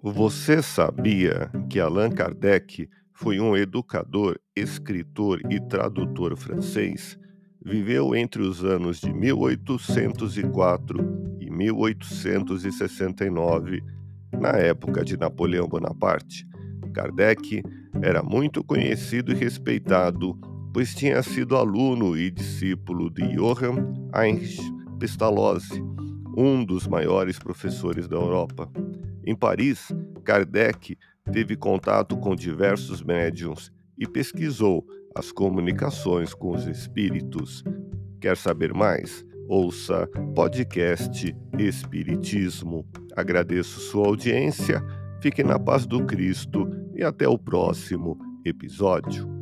Você sabia que Allan Kardec foi um educador, escritor e tradutor francês? Viveu entre os anos de 1804 e 1869, na época de Napoleão Bonaparte. Kardec era muito conhecido e respeitado, pois tinha sido aluno e discípulo de Johann Heinrich Pestalozzi, um dos maiores professores da Europa. Em Paris, Kardec teve contato com diversos médiums e pesquisou as comunicações com os espíritos. Quer saber mais? Ouça podcast Espiritismo. Agradeço sua audiência, fique na paz do Cristo e até o próximo episódio.